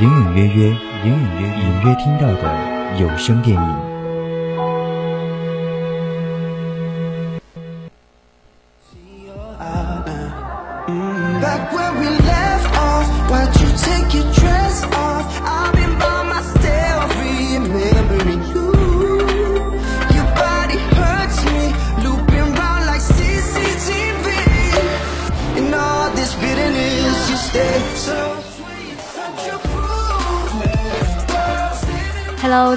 隐隐约约，隐隐约隐约听到的有声电影。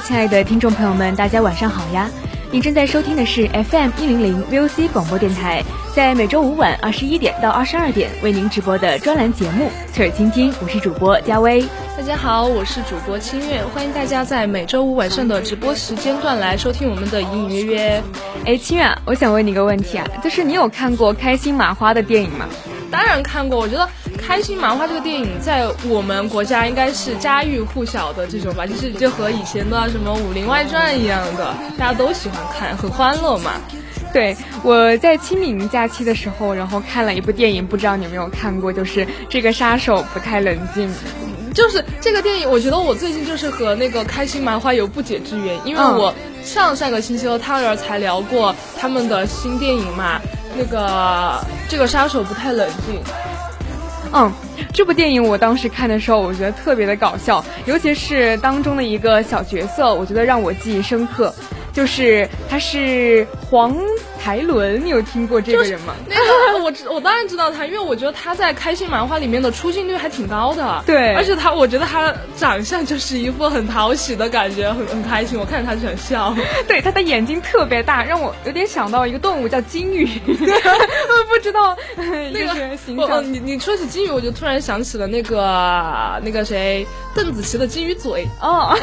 亲爱的听众朋友们，大家晚上好呀！你正在收听的是 FM 一零零 VOC 广播电台，在每周五晚二十一点到二十二点为您直播的专栏节目《侧耳倾听》，我是主播佳薇。大家好，我是主播清月，欢迎大家在每周五晚上的直播时间段来收听我们的隐隐约约。哎，清月，我想问你个问题啊，就是你有看过开心麻花的电影吗？当然看过，我觉得。开心麻花这个电影在我们国家应该是家喻户晓的这种吧，就是就和以前的什么《武林外传》一样的，大家都喜欢看，很欢乐嘛。对，我在清明假期的时候，然后看了一部电影，不知道你有没有看过，就是《这个杀手不太冷静》。就是这个电影，我觉得我最近就是和那个开心麻花有不解之缘，因为我上上个星期和汤圆儿才聊过他们的新电影嘛，那个这个杀手不太冷静。嗯，这部电影我当时看的时候，我觉得特别的搞笑，尤其是当中的一个小角色，我觉得让我记忆深刻，就是他是黄。台伦，你有听过这个人吗？那个 我我当然知道他，因为我觉得他在开心麻花里面的出镜率还挺高的。对，而且他，我觉得他长相就是一副很讨喜的感觉，很很开心。我看着他就想笑。对，他的眼睛特别大，让我有点想到一个动物叫金鱼。不知道那个形象。你你说起金鱼，我就突然想起了那个那个谁，邓紫棋的金鱼嘴。哦，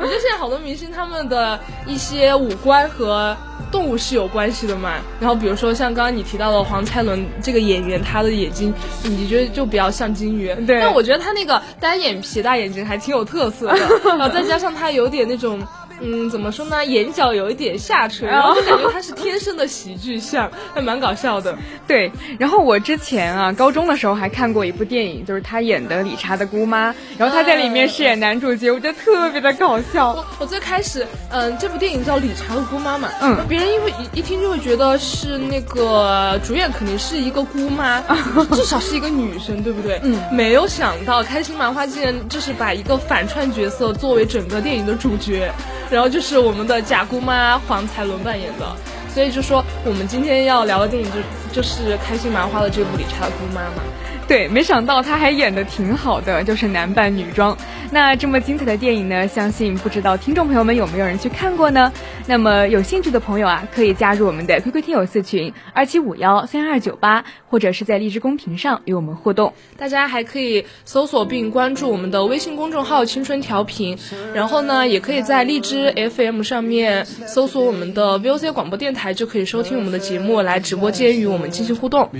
我觉得现在好多明星他们的一些五官和。动物是有关系的嘛？然后比如说像刚刚你提到的黄才伦这个演员，他的眼睛你觉得就比较像金鱼。对，但我觉得他那个单眼皮大眼睛还挺有特色的，然后再加上他有点那种。嗯，怎么说呢？眼角有一点下垂，然后就感觉他是天生的喜剧相，还蛮搞笑的。对，然后我之前啊，高中的时候还看过一部电影，就是他演的理查的姑妈，然后他在里面饰演男主角，我觉得特别的搞笑。我我最开始，嗯，这部电影叫理查的姑妈嘛，嗯，别人因为一一听就会觉得是那个主演肯定是一个姑妈，至少是一个女生，对不对？嗯，没有想到开心麻花竟然就是把一个反串角色作为整个电影的主角。然后就是我们的假姑妈黄才伦扮演的，所以就说我们今天要聊的电影就就是开心麻花的这部《理查的姑妈》嘛。对，没想到他还演的挺好的，就是男扮女装。那这么精彩的电影呢，相信不知道听众朋友们有没有人去看过呢？那么有兴趣的朋友啊，可以加入我们的 QQ 听友四群二七五幺三二九八，或者是在荔枝公屏上与我们互动。大家还可以搜索并关注我们的微信公众号“青春调频”，然后呢，也可以在荔枝 FM 上面搜索我们的 VOC 广播电台，就可以收听我们的节目，来直播间与我们进行互动。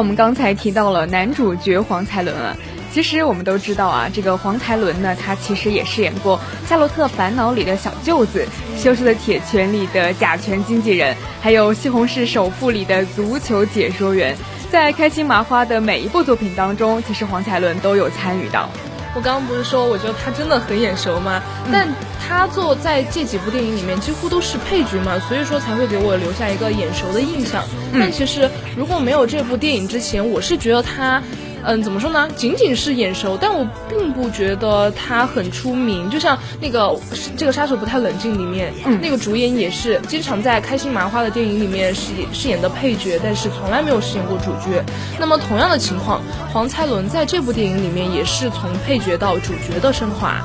我们刚才提到了男主角黄才伦啊，其实我们都知道啊，这个黄才伦呢，他其实也饰演过《夏洛特烦恼》里的小舅子，《羞羞的铁拳》里的甲醛经纪人，还有《西红柿首富》里的足球解说员。在开心麻花的每一部作品当中，其实黄才伦都有参与到。我刚刚不是说，我觉得他真的很眼熟吗？但他做在这几部电影里面几乎都是配角嘛，所以说才会给我留下一个眼熟的印象。但其实如果没有这部电影之前，我是觉得他。嗯，怎么说呢？仅仅是眼熟，但我并不觉得他很出名。就像那个这个杀手不太冷静里面，那个主演也是经常在开心麻花的电影里面饰饰演的配角，但是从来没有饰演过主角。那么同样的情况，黄才伦在这部电影里面也是从配角到主角的升华。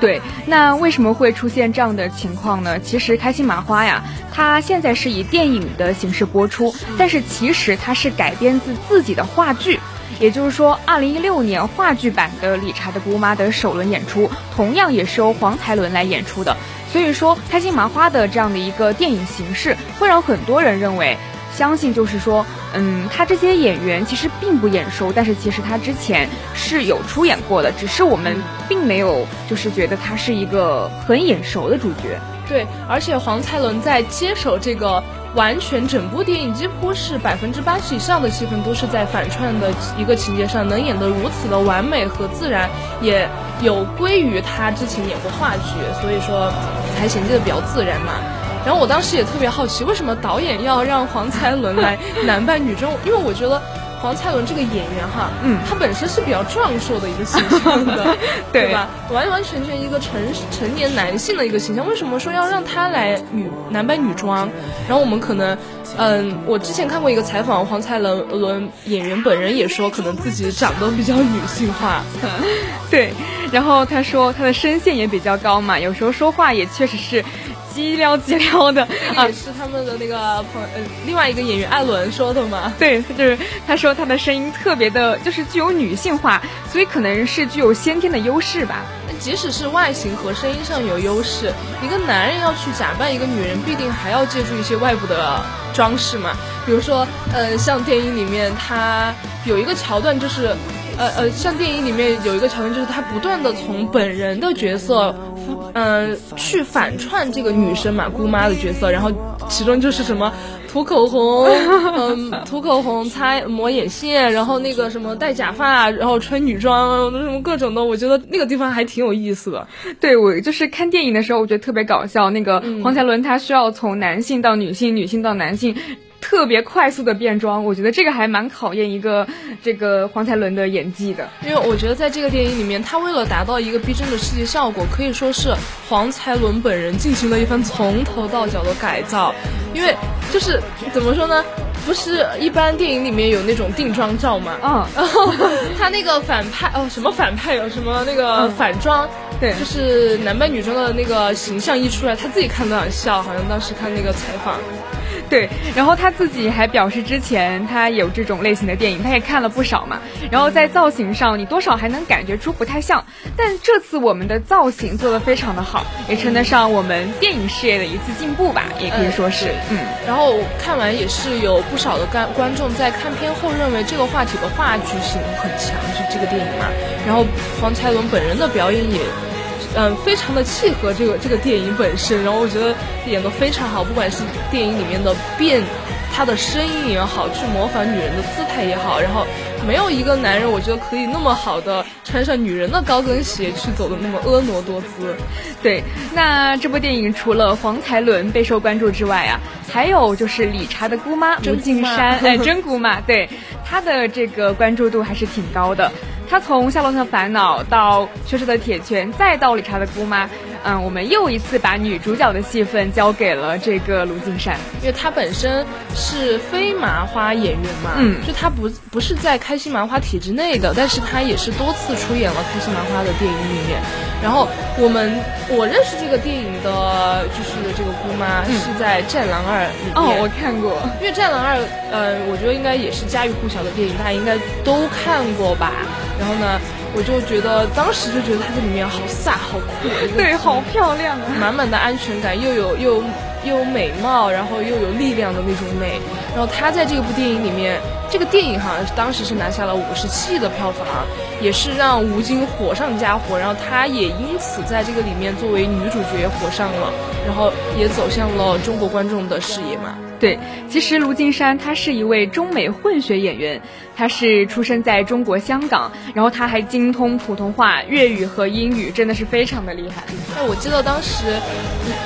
对，那为什么会出现这样的情况呢？其实开心麻花呀，它现在是以电影的形式播出，但是其实它是改编自自己的话剧。也就是说，二零一六年话剧版的《理查的姑妈》的首轮演出，同样也是由黄才伦来演出的。所以说，开心麻花的这样的一个电影形式，会让很多人认为，相信就是说，嗯，他这些演员其实并不眼熟，但是其实他之前是有出演过的，只是我们并没有就是觉得他是一个很眼熟的主角。对，而且黄才伦在接手这个。完全整部电影几乎是百分之八十以上的戏份都是在反串的一个情节上，能演得如此的完美和自然，也有归于他之前演过话剧，所以说才衔接的比较自然嘛。然后我当时也特别好奇，为什么导演要让黄才伦来男扮女装？因为我觉得。黄才伦这个演员哈，嗯，他本身是比较壮硕的一个形象的，对吧？完完全全一个成成年男性的一个形象，为什么说要让他来女男扮女装？然后我们可能，嗯，我之前看过一个采访，黄才伦演员本人也说，可能自己长得比较女性化，对。然后他说他的声线也比较高嘛，有时候说话也确实是。叽撩叽撩的啊，是他们的那个朋呃另外一个演员艾伦说的嘛？对，就是他说他的声音特别的，就是具有女性化，所以可能是具有先天的优势吧。即使是外形和声音上有优势，一个男人要去假扮一个女人，必定还要借助一些外部的装饰嘛。比如说，呃，像电影里面他有一个桥段，就是呃呃，像电影里面有一个桥段，就是他不断的从本人的角色。嗯，去反串这个女生嘛，姑妈的角色，然后其中就是什么涂口红，嗯，涂口红、擦抹眼线，然后那个什么戴假发，然后穿女装，什么各种的，我觉得那个地方还挺有意思的。对我就是看电影的时候，我觉得特别搞笑。那个黄才伦他需要从男性到女性，女性到男性。特别快速的变装，我觉得这个还蛮考验一个这个黄才伦的演技的。因为我觉得在这个电影里面，他为了达到一个逼真的视觉效果，可以说是黄才伦本人进行了一番从头到脚的改造。因为就是怎么说呢，不是一般电影里面有那种定妆照嘛，嗯，然后他那个反派哦，什么反派有什么那个反装，对，就是男扮女装的那个形象一出来，他自己看都想笑，好像当时看那个采访。对，然后他自己还表示，之前他有这种类型的电影，他也看了不少嘛。然后在造型上，你多少还能感觉出不太像。但这次我们的造型做得非常的好，也称得上我们电影事业的一次进步吧，也可以说是。嗯。然后看完也是有不少的观观众在看片后认为这个话题的话剧性很强，是这个电影嘛。然后黄才伦本人的表演也。嗯，非常的契合这个这个电影本身，然后我觉得演的非常好，不管是电影里面的变，他的声音也好，去模仿女人的姿态也好，然后没有一个男人，我觉得可以那么好的穿上女人的高跟鞋去走的那么婀娜多姿。对，那这部电影除了黄才伦备受关注之外啊，还有就是理查的姑妈吴敬山，哎，真姑妈，对，她的这个关注度还是挺高的。他从《夏洛特烦恼》到《羞耻的铁拳》，再到《理查的姑妈》，嗯，我们又一次把女主角的戏份交给了这个卢靖姗，因为她本身是非麻花演员嘛，嗯，就她不不是在开心麻花体制内的，但是她也是多次出演了开心麻花的电影里面。然后我们我认识这个电影的，就是这个姑妈是在《战狼二》里面，哦，我看过，因为《战狼二》，呃，我觉得应该也是家喻户晓的电影，大家应该都看过吧。然后呢，我就觉得当时就觉得她在里面好飒、好酷，对，好漂亮啊，满满的安全感，又有又又有美貌，然后又有力量的那种美。然后她在这部电影里面，这个电影好像是当时是拿下了五十七亿的票房，也是让吴京火上加火。然后她也因此在这个里面作为女主角火上了，然后也走向了中国观众的视野嘛。对，其实卢靖姗她是一位中美混血演员，她是出生在中国香港，然后她还精通普通话、粤语和英语，真的是非常的厉害。哎，我记得当时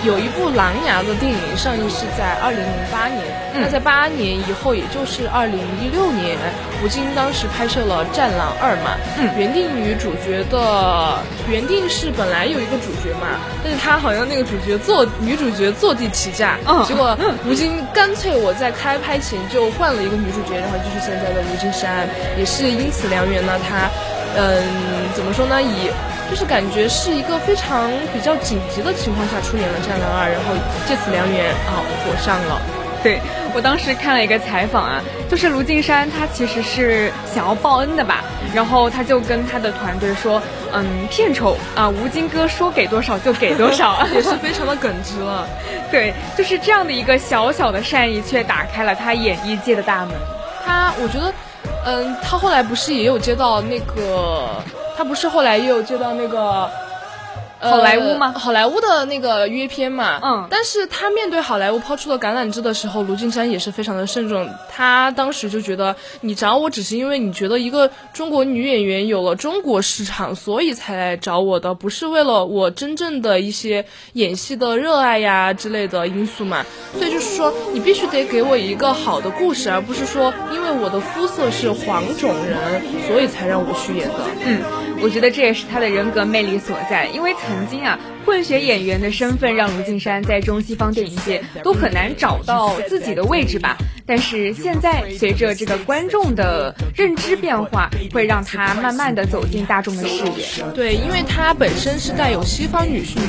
有一部《狼牙》的电影上映是在二零零八年，那在八年以后，也就是二零一六年，吴京当时拍摄了《战狼二》嘛，嗯，原定女主角的原定是本来有一个主角嘛，但是他好像那个主角坐女主角坐地起价，嗯，结果吴京干。干脆我在开拍前就换了一个女主角，然后就是现在的吴京山，也是因此良缘呢。他，嗯，怎么说呢？以就是感觉是一个非常比较紧急的情况下出演了《战狼二》，然后借此良缘啊火上了。对我当时看了一个采访啊，就是卢靖姗她其实是想要报恩的吧，然后她就跟她的团队说，嗯，片酬啊，吴京哥说给多少就给多少，也是 非常的耿直了。对，就是这样的一个小小的善意，却打开了他演艺界的大门。他，我觉得，嗯，他后来不是也有接到那个，他不是后来也有接到那个。好莱坞吗？好莱坞的那个约片嘛，嗯，但是他面对好莱坞抛出了橄榄枝的时候，卢靖姗也是非常的慎重。他当时就觉得，你找我只是因为你觉得一个中国女演员有了中国市场，所以才来找我的，不是为了我真正的一些演戏的热爱呀之类的因素嘛。所以就是说，你必须得给我一个好的故事，而不是说因为我的肤色是黄种人，所以才让我去演的。嗯，我觉得这也是他的人格魅力所在，因为曾。经啊，混血演员的身份让卢靖姗在中西方电影界都很难找到自己的位置吧。但是现在，随着这个观众的认知变化，会让她慢慢的走进大众的视野。对，因为她本身是带有西方女性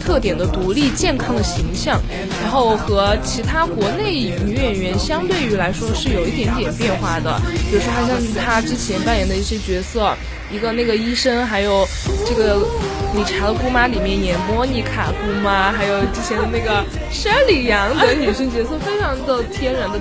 特点的独立健康的形象，然后和其他国内女演员相对于来说是有一点点变化的。比如说，她像她之前扮演的一些角色。一个那个医生，还有这个理查的姑妈里面演莫妮卡姑妈，还有之前的那个山里阳的女性角色，非常的天然的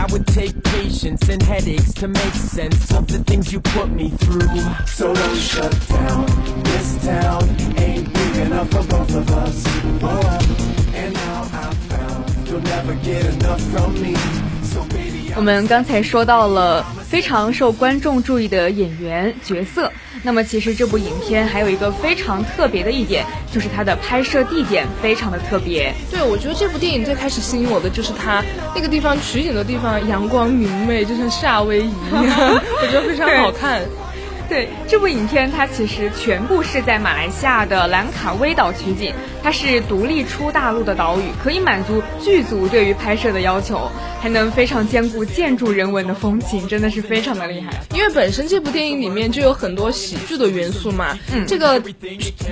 that would take patience and headaches to make sense of the things you put me through. So don't shut down. This town ain't big enough for both of us. Oh, and now I've found you'll never get enough from me. So baby. 我们刚才说到了非常受观众注意的演员角色，那么其实这部影片还有一个非常特别的一点，就是它的拍摄地点非常的特别。对，我觉得这部电影最开始吸引我的就是它那个地方取景的地方阳光明媚，就像夏威夷一样，我觉得非常好看。对，这部影片它其实全部是在马来西亚的兰卡威岛取景。它是独立出大陆的岛屿，可以满足剧组对于拍摄的要求，还能非常兼顾建筑人文的风情，真的是非常的厉害。因为本身这部电影里面就有很多喜剧的元素嘛，嗯，这个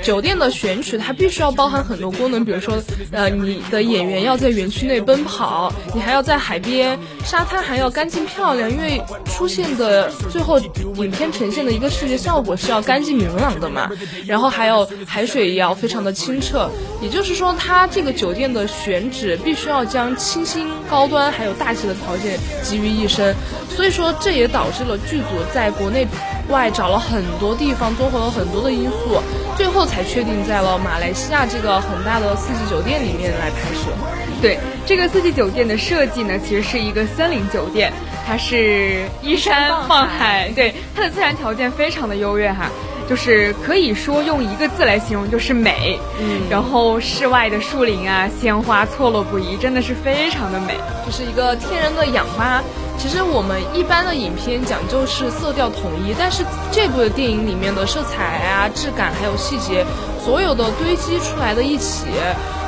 酒店的选取它必须要包含很多功能，比如说，呃，你的演员要在园区内奔跑，你还要在海边沙滩还要干净漂亮，因为出现的最后影片呈现的一个视觉效果是要干净明朗的嘛，然后还有海水也要非常的清澈。也就是说，它这个酒店的选址必须要将清新、高端还有大气的条件集于一身，所以说这也导致了剧组在国内外找了很多地方，综合了很多的因素，最后才确定在了马来西亚这个很大的四季酒店里面来拍摄。对，这个四季酒店的设计呢，其实是一个森林酒店，它是依山傍海，对，它的自然条件非常的优越哈。就是可以说用一个字来形容，就是美。嗯，然后室外的树林啊，鲜花错落不一，真的是非常的美，就是一个天然的氧吧。其实我们一般的影片讲究是色调统一，但是这部的电影里面的色彩啊、质感还有细节，所有的堆积出来的一起，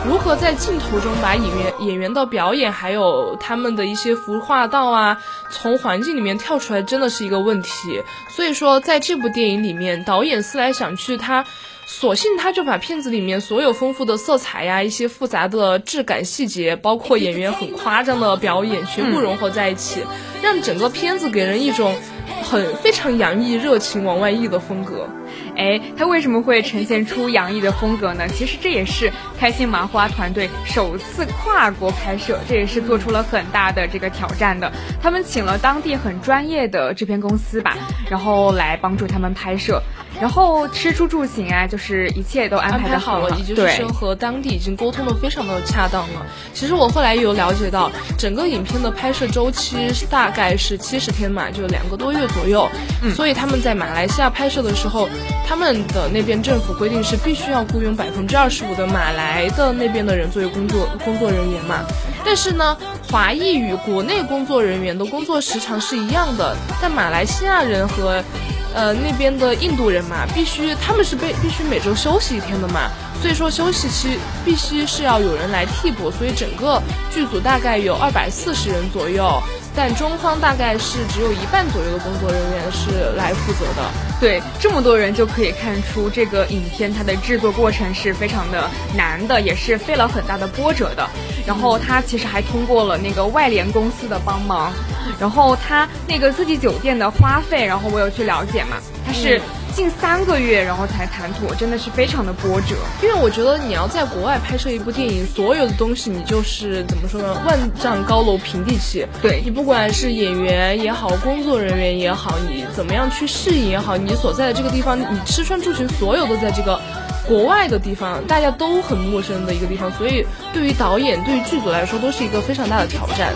如何在镜头中把演员演员的表演还有他们的一些服化道啊，从环境里面跳出来，真的是一个问题。所以说，在这部电影里面，导演思来想去，他。索性他就把片子里面所有丰富的色彩呀，一些复杂的质感细节，包括演员很夸张的表演，全部融合在一起，让整个片子给人一种很非常洋溢、热情、往外溢的风格。哎，他为什么会呈现出洋溢的风格呢？其实这也是开心麻花团队首次跨国拍摄，这也是做出了很大的这个挑战的。他们请了当地很专业的制片公司吧，然后来帮助他们拍摄。然后吃住住行啊，就是一切都安排好了，也就是说和当地已经沟通的非常的恰当了。其实我后来有了解到，整个影片的拍摄周期大概是七十天嘛，就两个多月左右。嗯，所以他们在马来西亚拍摄的时候，他们的那边政府规定是必须要雇佣百分之二十五的马来来的那边的人作为工作工作人员嘛。但是呢，华裔与国内工作人员的工作时长是一样的，但马来西亚人和。呃，那边的印度人嘛，必须他们是被必须每周休息一天的嘛，所以说休息期必须是要有人来替补，所以整个剧组大概有二百四十人左右。但中方大概是只有一半左右的工作人员是来负责的。对，这么多人就可以看出这个影片它的制作过程是非常的难的，也是费了很大的波折的。然后他其实还通过了那个外联公司的帮忙，然后他那个四季酒店的花费，然后我有去了解嘛，他是。近三个月，然后才谈妥，真的是非常的波折。因为我觉得你要在国外拍摄一部电影，所有的东西你就是怎么说呢？万丈高楼平地起。对你不管是演员也好，工作人员也好，你怎么样去适应也好，你所在的这个地方，你吃穿住行，所有都在这个国外的地方，大家都很陌生的一个地方，所以对于导演、对于剧组来说，都是一个非常大的挑战。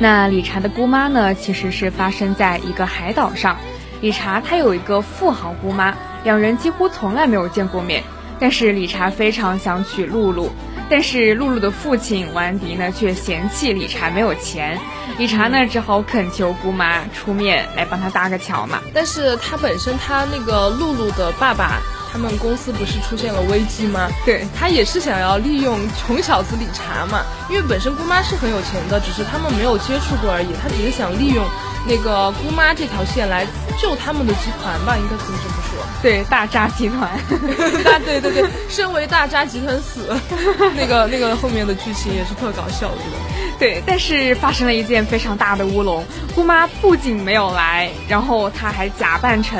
那理查的姑妈呢，其实是发生在一个海岛上。理查他有一个富豪姑妈，两人几乎从来没有见过面。但是理查非常想娶露露，但是露露的父亲王迪呢，却嫌弃理查没有钱。理查呢，只好恳求姑妈出面来帮他搭个桥嘛。但是他本身他那个露露的爸爸。他们公司不是出现了危机吗？对他也是想要利用穷小子理查嘛，因为本身姑妈是很有钱的，只是他们没有接触过而已。他只是想利用那个姑妈这条线来救他们的集团吧，应该可以这么说。对，大渣集团，大 对对对，身为大渣集团死，那个那个后面的剧情也是特搞笑，我觉得。对，但是发生了一件非常大的乌龙，姑妈不仅没有来，然后她还假扮成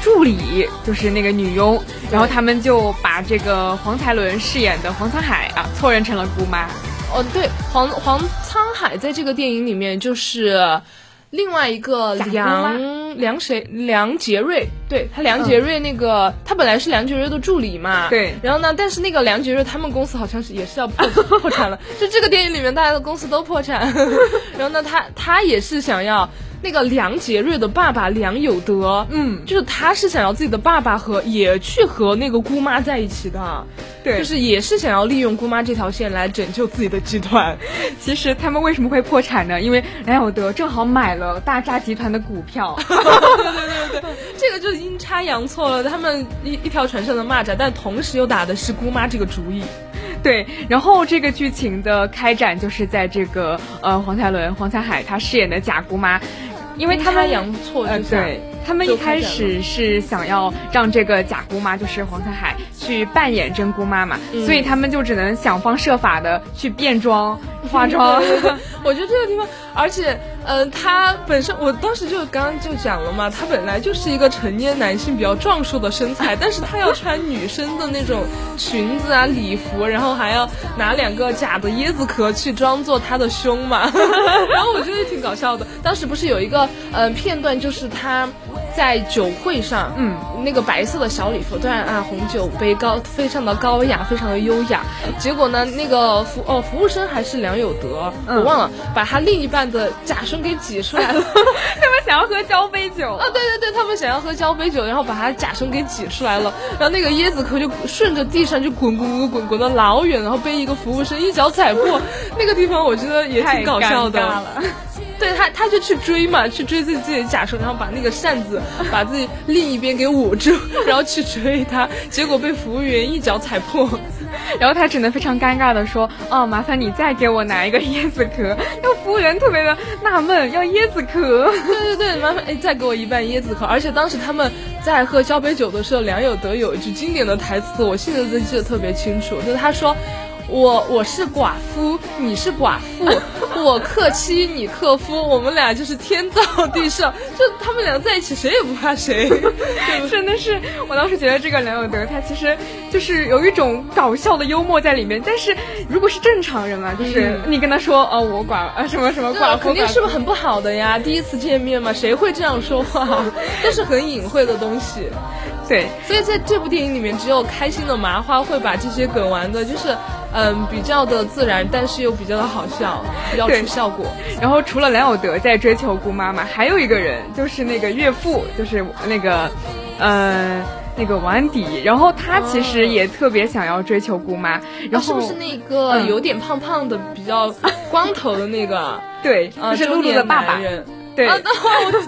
助理，就是那个女佣，然后他们就把这个黄才伦饰演的黄沧海啊错认成了姑妈。哦，对，黄黄沧海在这个电影里面就是。另外一个梁梁谁？梁杰瑞，对他梁杰瑞那个他本来是梁杰瑞的助理嘛，对，然后呢，但是那个梁杰瑞他们公司好像是也是要破 破产了，就这个电影里面大家的公司都破产，然后呢，他他也是想要。那个梁杰瑞的爸爸梁有德，嗯，就是他是想要自己的爸爸和也去和那个姑妈在一起的，对，就是也是想要利用姑妈这条线来拯救自己的集团。其实他们为什么会破产呢？因为梁有德正好买了大扎集团的股票。对对对对，这个就阴差阳错了，他们一一条船上的蚂蚱，但同时又打的是姑妈这个主意。对，然后这个剧情的开展就是在这个呃黄才伦、黄才海他饰演的假姑妈。因为他们阳错，对他们一开始是想要让这个假姑妈，就是黄彩海去去扮演真姑妈嘛，所以他们就只能想方设法的去变装、化妆。我觉得这个地方，而且，嗯，他本身我当时就刚刚就讲了嘛，他本来就是一个成年男性比较壮硕的身材，但是他要穿女生的那种裙子啊、礼服，然后还要拿两个假的椰子壳去装作他的胸嘛，然后我觉得挺搞笑的。当时不是有一个嗯片段，就是他。在酒会上，嗯，那个白色的小礼服，端啊红酒杯，高非常的高雅，非常的优雅。结果呢，那个服哦服务生还是梁有德，我忘了，把他另一半的假胸给挤出来了。他们想要喝交杯酒啊，对对对，他们想要喝交杯酒，然后把他假胸给挤出来了，然后那个椰子壳就顺着地上就滚滚滚滚滚的老远，然后被一个服务生一脚踩破。那个地方我觉得也挺搞笑的。对他，他就去追嘛，去追自己自己的假手，然后把那个扇子把自己另一边给捂住，然后去追他，结果被服务员一脚踩破，然后他只能非常尴尬的说：“哦，麻烦你再给我拿一个椰子壳。”那服务员特别的纳闷，要椰子壳？对对对，麻烦哎，再给我一半椰子壳。而且当时他们在喝交杯酒的时候，梁友德有一句经典的台词，我现在都记得特别清楚，就是他说。我我是寡妇，你是寡妇，我克妻，你克夫，我们俩就是天造地设，就他们俩在一起，谁也不怕谁，真的是，我当时觉得这个梁永德他其实就是有一种搞笑的幽默在里面，但是如果是正常人嘛，就是你跟他说哦我寡啊什么什么寡妇，肯定是不是很不好的呀？第一次见面嘛，谁会这样说话？都是很隐晦的东西，对，所以在这部电影里面，只有开心的麻花会把这些梗玩的，就是。嗯，比较的自然，但是又比较的好笑，比较出效果。然后除了梁有德在追求姑妈妈，还有一个人就是那个岳父，就是那个，呃，那个王安迪。然后他其实也特别想要追求姑妈。然后是不是那个有点胖胖的、比较光头的那个？对，就是露露的爸爸。对，啊，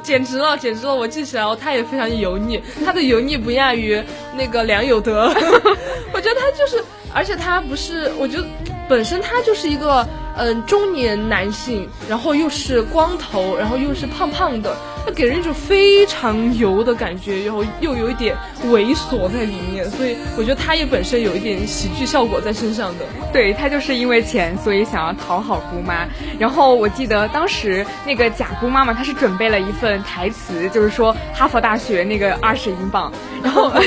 简直了，简直了！我记起来了，他也非常油腻，他的油腻不亚于那个梁有德。我觉得他就是。而且他不是，我觉得本身他就是一个嗯中年男性，然后又是光头，然后又是胖胖的，他 给人一种非常油的感觉，然后又有一点猥琐在里面，所以我觉得他也本身有一点喜剧效果在身上的。对他就是因为钱，所以想要讨好姑妈。然后我记得当时那个假姑妈妈，她是准备了一份台词，就是说哈佛大学那个二十英镑，然后。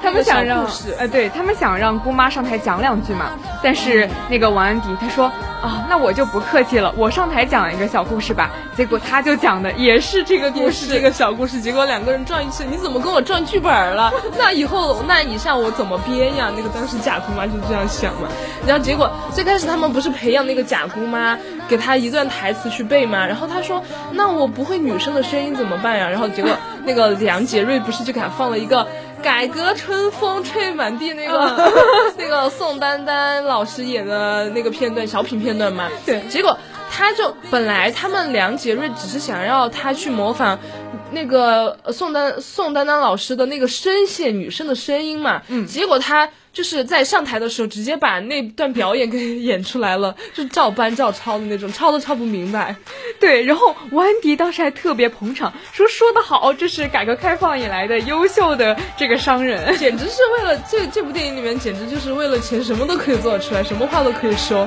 他们想让，呃，对他们想让姑妈上台讲两句嘛，但是那个王安迪他说啊，那我就不客气了，我上台讲一个小故事吧。结果他就讲的也是这个故事，这个小故事。结果两个人撞一起，你怎么跟我撞剧本了？那以后那以下我怎么编呀？那个当时假姑妈就这样想嘛。然后结果最开始他们不是培养那个假姑妈，给她一段台词去背吗。然后她说，那我不会女生的声音怎么办呀？然后结果那个梁杰瑞不是就给她放了一个。改革春风吹满地那个 那个宋丹丹老师演的那个片段小品片段嘛，对，结果他就本来他们梁杰瑞只是想要他去模仿那个宋丹宋丹丹老师的那个声线女生的声音嘛，嗯，结果他。就是在上台的时候，直接把那段表演给演出来了，就照搬照抄的那种，抄都抄不明白。对，然后王安迪当时还特别捧场，说说得好，这是改革开放以来的优秀的这个商人，简直是为了这这部电影里面，简直就是为了钱，什么都可以做出来，什么话都可以说。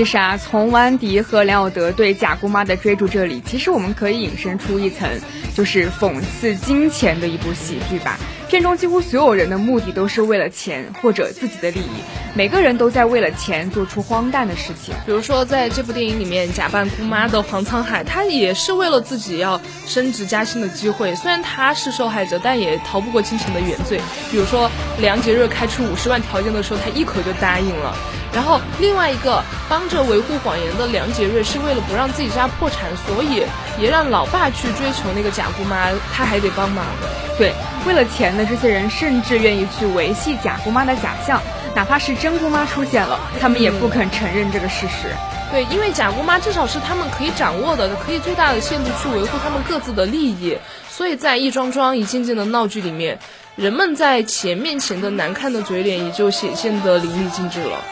其实啊，从王安迪和梁有德对假姑妈的追逐这里，其实我们可以引申出一层，就是讽刺金钱的一部喜剧吧。片中几乎所有人的目的都是为了钱或者自己的利益，每个人都在为了钱做出荒诞的事情。比如说，在这部电影里面，假扮姑妈的黄沧海，他也是为了自己要升职加薪的机会。虽然他是受害者，但也逃不过金钱的原罪。比如说，梁杰瑞开出五十万条件的时候，他一口就答应了。然后，另外一个帮着维护谎言的梁杰瑞，是为了不让自己家破产，所以也让老爸去追求那个假姑妈，他还得帮忙。对，为了钱的，这些人甚至愿意去维系假姑妈的假象，哪怕是真姑妈出现了，他们也不肯承认这个事实。对，因为假姑妈至少是他们可以掌握的，可以最大的限度去维护他们各自的利益，所以在一桩桩一件件的闹剧里面，人们在钱面前的难看的嘴脸也就显现得淋漓尽致了。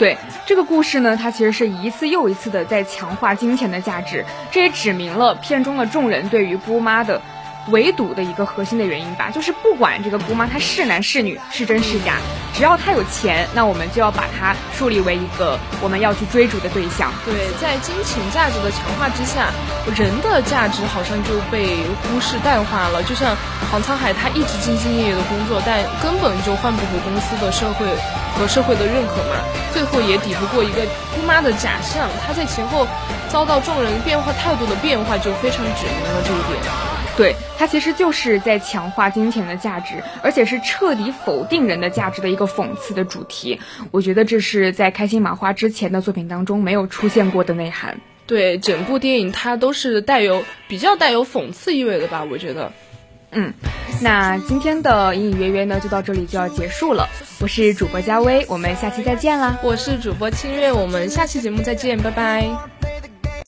对这个故事呢，它其实是一次又一次的在强化金钱的价值，这也指明了片中的众人对于姑妈的。围堵的一个核心的原因吧，就是不管这个姑妈她是男是女，是真是假，只要她有钱，那我们就要把她树立为一个我们要去追逐的对象。对，在金钱价值的强化之下，人的价值好像就被忽视淡化了。就像黄沧海，他一直兢兢业业的工作，但根本就换不回公司的社会和社会的认可嘛，最后也抵不过一个姑妈的假象。她在前后遭到众人变化态度的变化，就非常指明了这一点。对，它其实就是在强化金钱的价值，而且是彻底否定人的价值的一个讽刺的主题。我觉得这是在开心麻花之前的作品当中没有出现过的内涵。对，整部电影它都是带有比较带有讽刺意味的吧？我觉得。嗯，那今天的隐隐约约呢，就到这里就要结束了。我是主播佳薇，我们下期再见啦！我是主播清月，我们下期节目再见，拜拜。